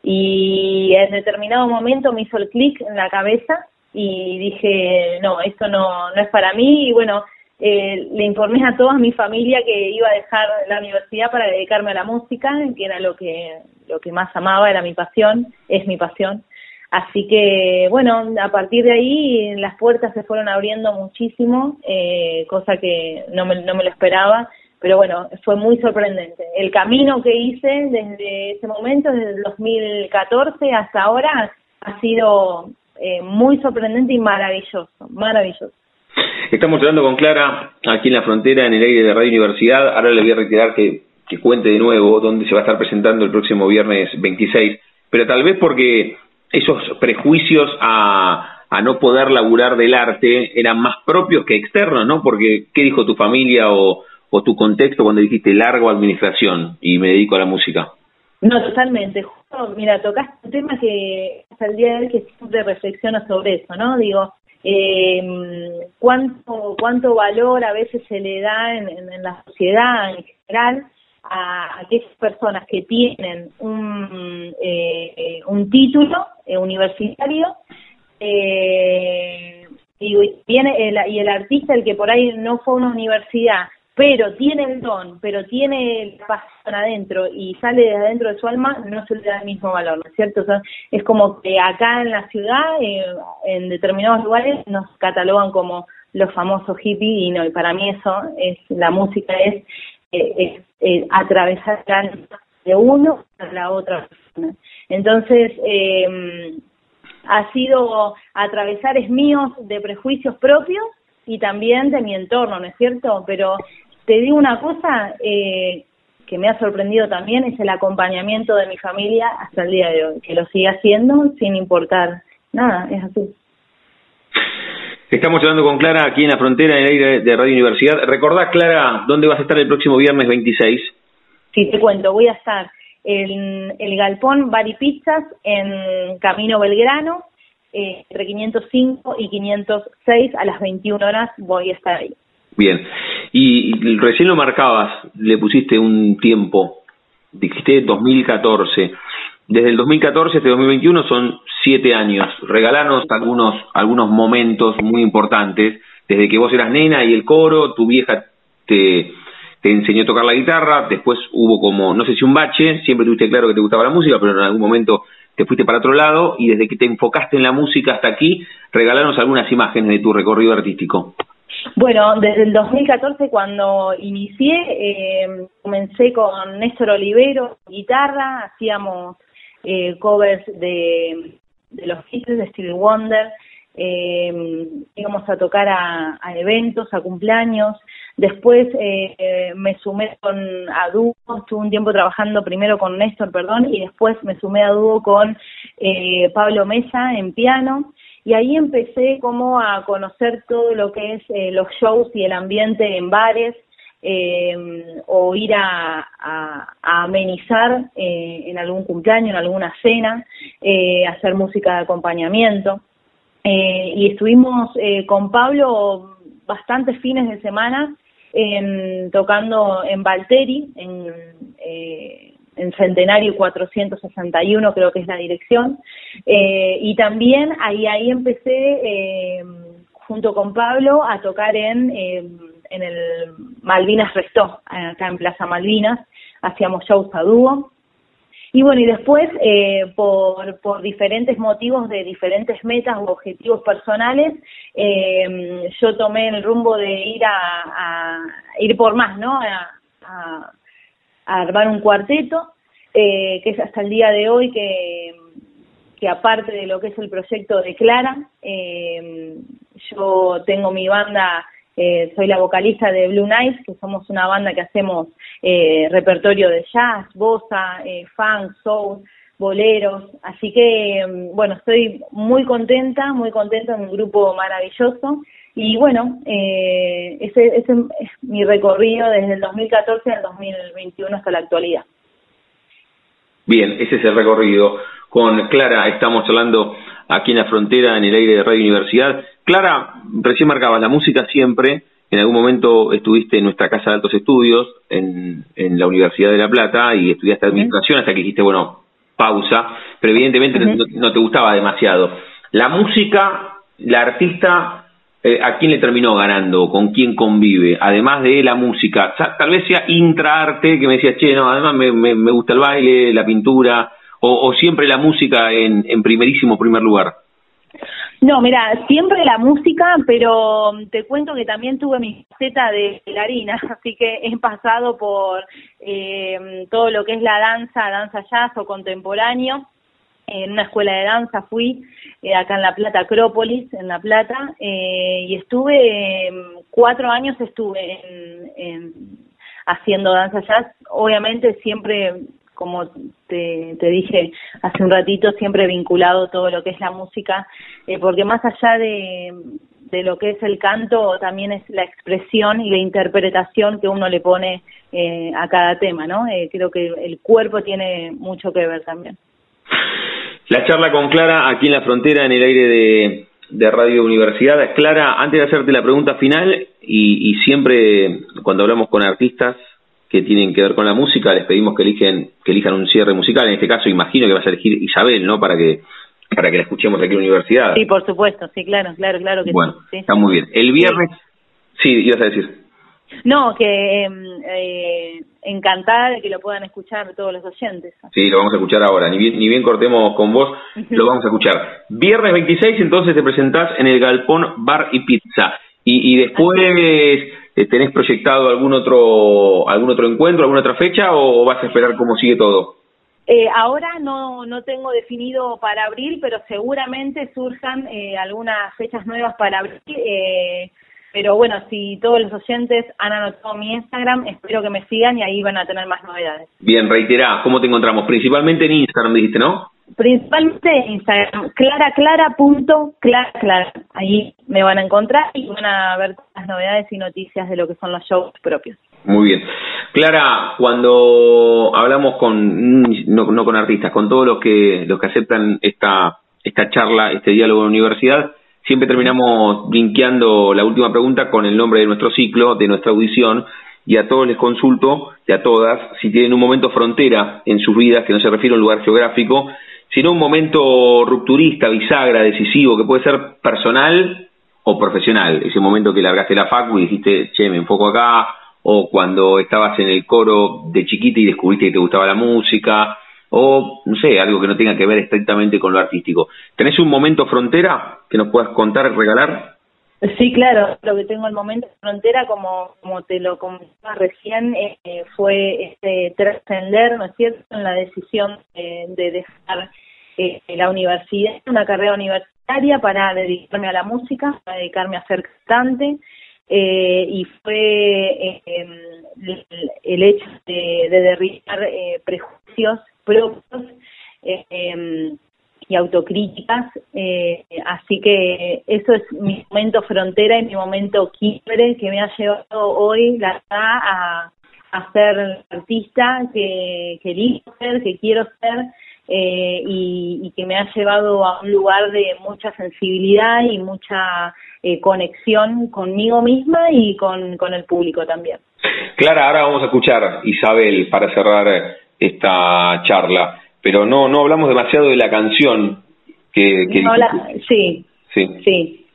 Y en determinado momento me hizo el clic en la cabeza y dije, no, esto no, no es para mí. Y bueno, eh, le informé a toda mi familia que iba a dejar la universidad para dedicarme a la música, que era lo que, lo que más amaba, era mi pasión, es mi pasión. Así que, bueno, a partir de ahí las puertas se fueron abriendo muchísimo, eh, cosa que no me, no me lo esperaba, pero bueno, fue muy sorprendente. El camino que hice desde ese momento, desde el 2014 hasta ahora, ha sido eh, muy sorprendente y maravilloso, maravilloso. Estamos hablando con Clara aquí en la frontera, en el aire de Radio Universidad. Ahora le voy a retirar que, que cuente de nuevo dónde se va a estar presentando el próximo viernes 26, pero tal vez porque esos prejuicios a, no poder laburar del arte eran más propios que externos, ¿no? Porque, ¿qué dijo tu familia o, tu contexto cuando dijiste largo administración y me dedico a la música? No, totalmente. Justo, mira, tocaste un tema que hasta el día de hoy que siempre reflexiono sobre eso, ¿no? Digo, eh, cuánto cuánto valor a veces se le da en la sociedad en general a aquellas personas que tienen un, eh, un título eh, universitario eh, y viene el, y el artista el que por ahí no fue a una universidad pero tiene el don, pero tiene la pasión adentro y sale de adentro de su alma, no se le da el mismo valor, ¿no es cierto? Es como que acá en la ciudad, eh, en determinados lugares, nos catalogan como los famosos hippies y no, y para mí eso es, la música es, eh, es eh, atravesar de uno a la otra persona. Entonces, eh, ha sido atravesar es míos de prejuicios propios y también de mi entorno, ¿no es cierto? Pero te digo una cosa eh, que me ha sorprendido también, es el acompañamiento de mi familia hasta el día de hoy, que lo sigue haciendo sin importar nada, es así. Estamos hablando con Clara aquí en la frontera en el aire de Radio Universidad. Recordá, Clara, ¿dónde vas a estar el próximo viernes 26? Sí, te cuento, voy a estar en el Galpón Bari Pizzas en Camino Belgrano, eh, entre 505 y 506 a las 21 horas voy a estar ahí. Bien, y, recién lo marcabas, le pusiste un tiempo, dijiste 2014. Desde el 2014 hasta 2021 son siete años. Regalanos algunos, algunos momentos muy importantes. Desde que vos eras nena y el coro, tu vieja te, te enseñó a tocar la guitarra, después hubo como, no sé si un bache, siempre tuviste claro que te gustaba la música, pero en algún momento te fuiste para otro lado y desde que te enfocaste en la música hasta aquí, regalanos algunas imágenes de tu recorrido artístico. Bueno, desde el 2014 cuando inicié, eh, comencé con Néstor Olivero, guitarra, hacíamos eh, covers de, los hits de Stevie Wonder, eh, íbamos a tocar a, eventos, a cumpleaños. Después eh, me sumé con a dúo, estuve un tiempo trabajando primero con Néstor, perdón, y después me sumé a dúo con eh, Pablo Mesa en piano. Y ahí empecé como a conocer todo lo que es eh, los shows y el ambiente en bares, eh, o ir a, amenizar eh, en algún cumpleaños, en alguna cena, eh, hacer música de acompañamiento. Eh, y estuvimos eh, con Pablo bastantes fines de semana en, tocando en Valteri, en, en Centenario 461 creo que es la dirección, y también ahí, ahí empecé junto con Pablo a tocar en, en el Malvinas Restó, acá en Plaza Malvinas, hacíamos shows a dúo, y bueno, y después, eh, por, por diferentes motivos de diferentes metas u objetivos personales, eh, yo tomé el rumbo de ir a, ir por más, ¿no? A, a, armar un cuarteto, eh, que es hasta el día de hoy que, que aparte de lo que es el proyecto de Clara, eh, yo tengo mi banda eh, soy la vocalista de Blue Nights, que somos una banda que hacemos eh, repertorio de jazz, bossa, eh, funk, soul, boleros. Así que, mm, bueno, estoy muy contenta, muy contenta en un grupo maravilloso. Y bueno, eh, ese, ese es mi recorrido desde el 2014 al 2021 hasta la actualidad. Bien, ese es el recorrido. Con Clara estamos hablando aquí en la frontera, en el aire de Radio Universidad. Clara, recién marcabas la música siempre. En algún momento estuviste en nuestra casa de altos estudios, en, en la Universidad de La Plata, y estudiaste administración hasta que dijiste, bueno, pausa, pero evidentemente no, no, te gustaba demasiado. La música, la artista, eh, ¿a quién le terminó ganando? ¿Con quién convive? Además de la música, tal vez sea intraarte, que me decías, che, no, además me, me, me gusta el baile, la pintura, o, o siempre la música en, en primerísimo primer lugar. No, mira, siempre la música, pero te cuento que también tuve mi faceta de bailarina, así que he pasado por eh, todo lo que es la danza, danza jazz o contemporáneo. En una escuela de danza fui eh, acá en La Plata, Acrópolis, en La Plata, eh, y estuve, eh, cuatro años estuve en, haciendo danza jazz, obviamente siempre como te, te, dije hace un ratito, siempre vinculado todo lo que es la música, eh, porque más allá de, lo que es el canto, también es la expresión y la interpretación que uno le pone eh, a cada tema, ¿no? Eh, creo que el cuerpo tiene mucho que ver también. La charla con Clara aquí en la frontera, en el aire de, de Radio Universidad. Clara, antes de hacerte la pregunta final, y, y siempre cuando hablamos con artistas, que tienen que ver con la música, les pedimos que eligen, que elijan un cierre musical, en este caso imagino que vas a elegir Isabel, ¿no? Para que para que la escuchemos aquí en la universidad. Sí, por supuesto, sí, claro, claro, claro que bueno, sí. está muy bien. El viernes, sí, ibas a decir. No, que eh, encantada de que lo puedan escuchar todos los oyentes. Sí, lo vamos a escuchar ahora. Ni bien, ni bien cortemos con vos, lo vamos a escuchar. Viernes 26, entonces te presentás en el Galpón Bar y Pizza. Y, y después ¿Tenés proyectado algún otro, algún otro encuentro, alguna otra fecha o vas a esperar cómo sigue todo? Eh, ahora no, no tengo definido para abril, pero seguramente surjan eh, algunas fechas nuevas para abril. Eh, pero bueno, si todos los oyentes han anotado mi Instagram, espero que me sigan y ahí van a tener más novedades. Bien, reiterá, ¿cómo te encontramos? Principalmente en Instagram, dijiste, ¿no? Principalmente en Instagram, claraclara.claraclara. Clara. Ahí me van a encontrar y van a ver las novedades y noticias de lo que son los shows propios. Muy bien. Clara, cuando hablamos con, no, no con artistas, con todos los que, los que aceptan esta, esta charla, este diálogo en la universidad, siempre terminamos linkeando la última pregunta con el nombre de nuestro ciclo, de nuestra audición, y a todos les consulto, y a todas, si tienen un momento frontera en sus vidas, que no se refiere a un lugar geográfico, sino un momento rupturista, bisagra, decisivo, que puede ser personal o profesional. Ese momento que largaste la facu y dijiste, che, me enfoco acá, o cuando estabas en el coro de chiquita y descubriste que te gustaba la música, o no sé, algo que no tenga que ver estrictamente con lo artístico. ¿Tenés un momento frontera que nos puedas contar, regalar? Sí, claro, lo que tengo el momento frontera, como, como te lo comentaba recién, eh, fue este trascender, ¿no es cierto?, en la decisión de dejar eh, la universidad, una carrera universitaria para dedicarme a la música, para dedicarme a ser cantante, eh, y fue em, el, hecho de, de derribar eh, prejuicios propios em, y autocríticas, eh, así que eso es mi momento frontera y mi momento quiebre que me ha llevado hoy la a, a ser artista que, que elijo ser, que quiero ser, eh, y, que me ha llevado a un lugar de mucha sensibilidad y mucha eh, conexión conmigo misma y con, con el público también. Clara, ahora vamos a escuchar Isabel para cerrar esta charla, pero no no hablamos demasiado de la canción que, que sí, sí, sí.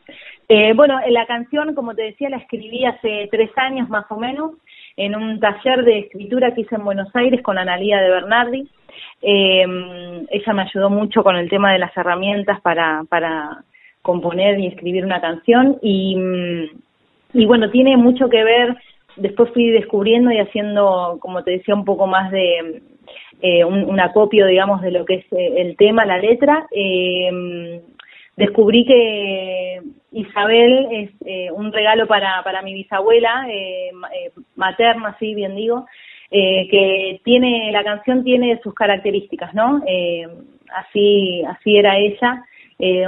Eh, bueno, la canción, como te decía, la escribí hace tres años más o menos en un taller de escritura que hice en Buenos Aires con Analía de Bernardi. Eh, ella me ayudó mucho con el tema de las herramientas para, para componer y escribir una canción y, mm, y bueno, tiene mucho que ver, después fui descubriendo y haciendo, como te decía, un poco más de eh, un, acopio, digamos, de lo que es eh, el tema, la letra. Eh, descubrí que Isabel es eh, un regalo para, para mi bisabuela, eh, eh, materna, así bien digo, que tiene, la canción tiene sus características, ¿no? así, así era ella,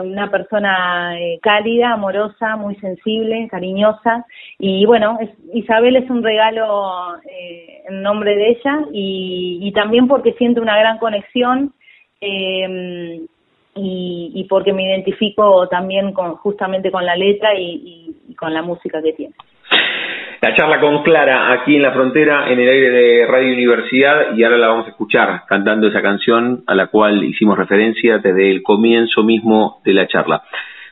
una persona cálida, amorosa, muy sensible, cariñosa, y bueno, Isabel es un regalo en nombre de ella y, también porque siento una gran conexión y, y porque me identifico también con justamente con la letra y, con la música que tiene. La charla con Clara aquí en la frontera, en el aire de Radio Universidad, y ahora la vamos a escuchar cantando esa canción a la cual hicimos referencia desde el comienzo mismo de la charla.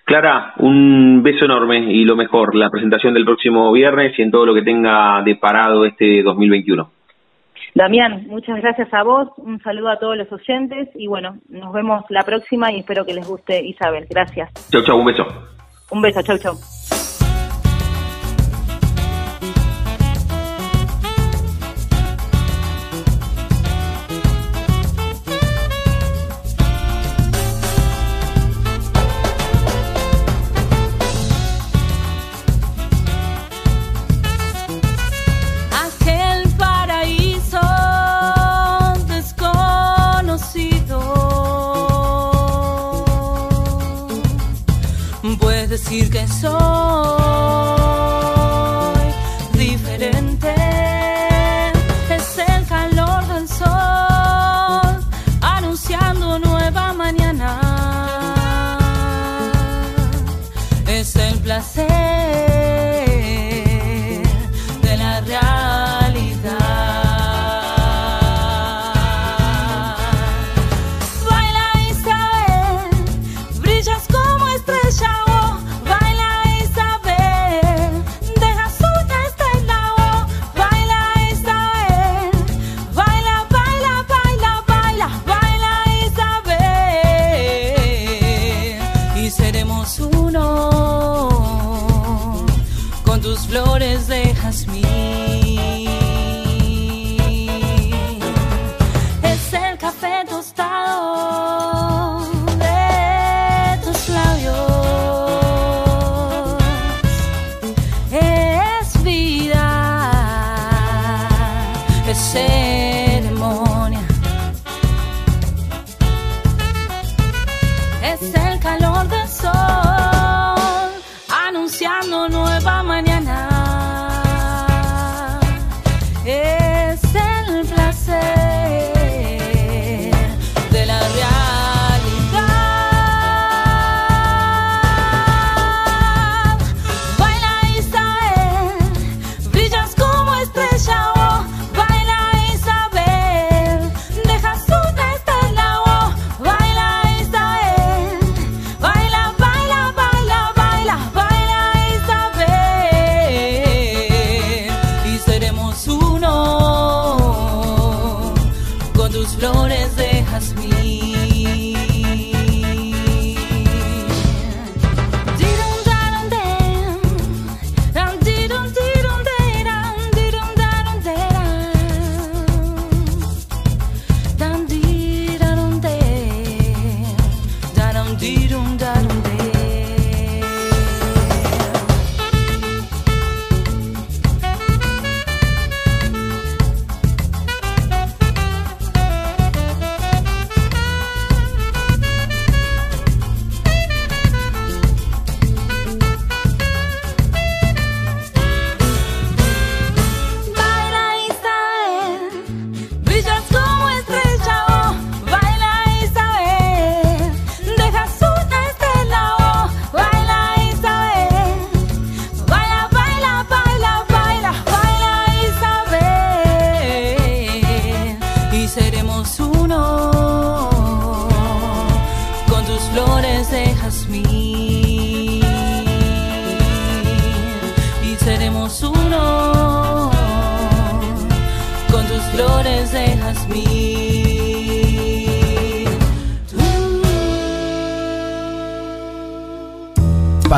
Clara, un beso enorme y lo mejor, la presentación del próximo viernes y en todo lo que tenga de parado este 2021. Damián, muchas gracias a vos, un saludo a todos los oyentes y bueno, nos vemos la próxima y espero que les guste Isabel. Gracias. Chau, chau, un beso. Un beso, chau, chau.